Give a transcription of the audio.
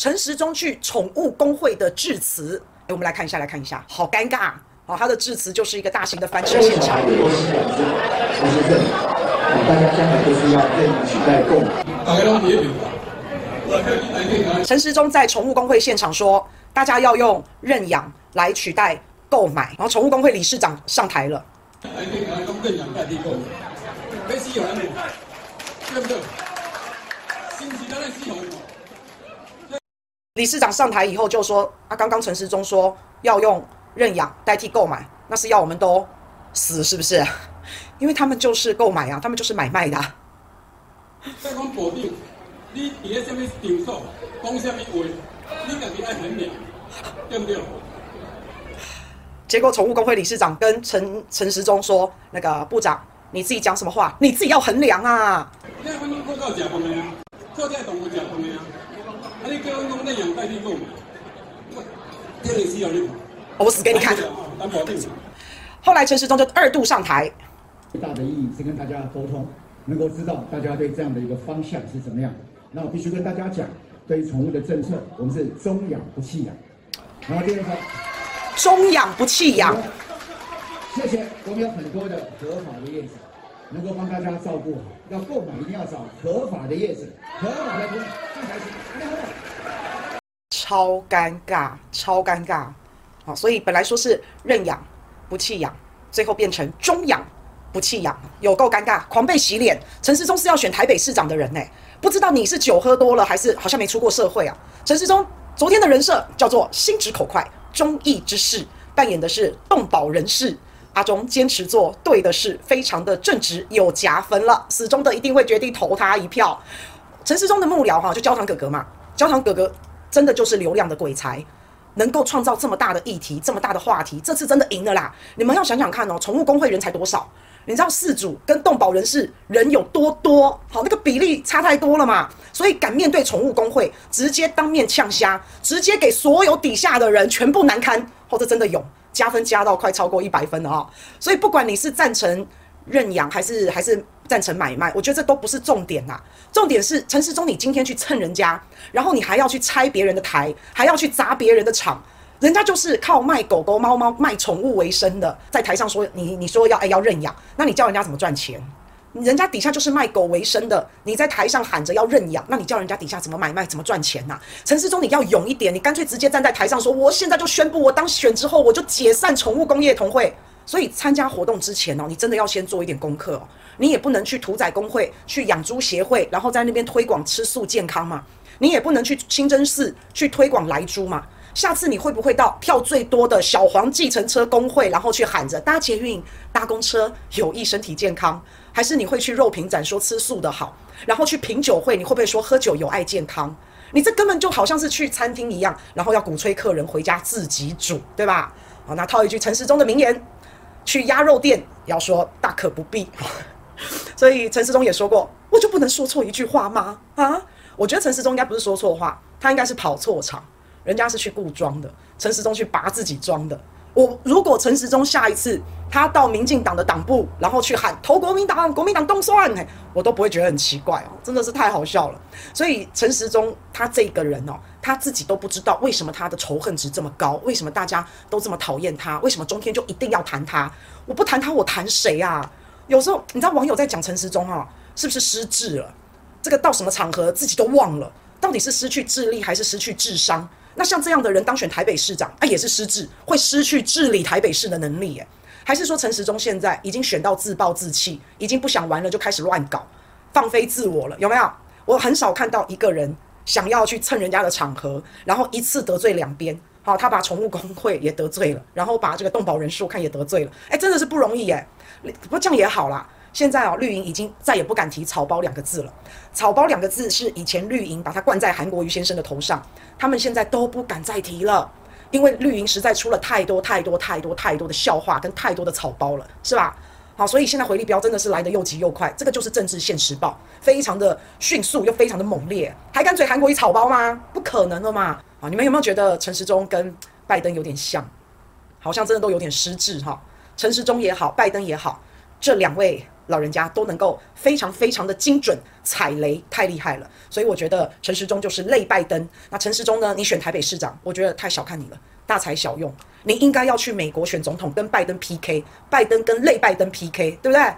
陈时中去宠物公会的致辞，哎，我们来看一下，来看一下，好尴尬啊！他的致辞就是一个大型的翻车现场。大家将来都是要认养取代购买。陈时中在宠物公会现场说，大家要用认养来取代购买，然后宠物公会理事长上台了。理事长上台以后就说：“啊，刚刚陈时中说要用认养代替购买，那是要我们都死是不是？因为他们就是购买啊，他们就是买卖的啊。”你伫咧什么场所，讲什么话，你自己爱衡量，对不对？结果宠物公会理事长跟陈陈时中说：“那个部长，你自己讲什么话，你自己要衡量啊。”我死给你看。后来陈时中就二度上台。最大的意义是跟大家沟通，能够知道大家对这样的一个方向是怎么样。那我必须跟大家讲，对于宠物的政策，我们是中养不弃养。然后第二个，中养不弃养。谢谢，我们有很多的合法的业者，能够帮大家照顾好。要购买一定要找合法的业者，合法的公超尴尬，超尴尬。好，所以本来说是认养不弃养，最后变成中养不弃养，有够尴尬，狂被洗脸。陈世忠是要选台北市长的人呢、不知道你是酒喝多了，还是好像没出过社会啊？陈世忠昨天的人设叫做心直口快、忠义之士，扮演的是动保人士。阿忠坚持做对的事，非常的正直，有加分了。死忠的一定会决定投他一票。陈时中的幕僚哈，就焦糖哥哥嘛，焦糖哥哥真的就是流量的鬼才，能够创造这么大的议题、这么大的话题，这次真的赢了啦！你们要想想看哦，宠物工会人才多少？你知道饲主跟动保人士人有多多？好，那个比例差太多了嘛，所以敢面对宠物工会，直接当面呛虾，直接给所有底下的人全部难堪，或者真的有加分加到快超过一百分了啊！所以不管你是赞成认养还是还是赞成买卖，我觉得这都不是重点啊，重点是陈世忠你今天去蹭人家，然后你还要去拆别人的台，还要去砸别人的场。人家就是靠卖狗狗、猫猫、卖宠物为生的，在台上说你，你说要哎要认养，那你叫人家怎么赚钱？人家底下就是卖狗为生的，你在台上喊着要认养，那你叫人家底下怎么买卖、怎么赚钱呐？陈时中，你要勇一点，你干脆直接站在台上说，我现在就宣布，我当选之后我就解散宠物工业同会。所以参加活动之前哦，你真的要先做一点功课哦，你也不能去屠宰公会、去养猪协会，然后在那边推广吃素健康嘛，你也不能去清真寺去推广来猪嘛。下次你会不会到票最多的小黄计程车工会，然后去喊着搭捷运、搭公车有益身体健康？还是你会去肉品展说吃素的好，然后去品酒会，你会不会说喝酒有碍健康？你这根本就好像是去餐厅一样，然后要鼓吹客人回家自己煮，对吧？好，那套一句陈时中的名言：去鸭肉店要说大可不必。所以陈时中也说过，我就不能说错一句话吗？啊，我觉得陈时中应该不是说错话，他应该是跑错场。人家是去故装的，陈时中去拔自己装的。我如果陈时中下一次他到民进党的党部，然后去喊投国民党，国民党冻蒜，我都不会觉得很奇怪哦，真的是太好笑了。所以陈时中他这个人哦，他自己都不知道为什么他的仇恨值这么高，为什么大家都这么讨厌他，为什么中天就一定要谈他？我不谈他，我谈谁啊？有时候你知道网友在讲陈时中哈，是不是失智了？这个到什么场合自己都忘了，到底是失去智力还是失去智商？那像这样的人当选台北市长，啊，也是失智，会失去治理台北市的能力耶？还是说陈时中现在已经选到自暴自弃，已经不想玩了，就开始乱搞，放飞自我了？有没有？我很少看到一个人想要去蹭人家的场合，然后一次得罪两边。好，他把宠物公会也得罪了，然后把这个动保人士看也得罪了。哎，真的是不容易耶。不过这样也好啦。现在哦，绿营已经再也不敢提草包两个字了。草包两个字是以前绿营把它冠在韩国瑜先生的头上，他们现在都不敢再提了，因为绿营实在出了太多太多太多太多的笑话跟太多的草包了，是吧？好，所以现在回力标真的是来得又急又快，这个就是政治现实报，非常的迅速又非常的猛烈，还敢嘴韩国瑜草包吗？不可能了嘛！啊，你们有没有觉得陈时中跟拜登有点像？好像真的都有点失智哈。陈时中也好，拜登也好，这两位。老人家都能够非常非常的精准踩雷，太厉害了。所以我觉得陈时中就是类拜登。那陈时中呢？你选台北市长，我觉得太小看你了，大材小用。你应该要去美国选总统，跟拜登 PK，拜登跟类拜登 PK，对不对？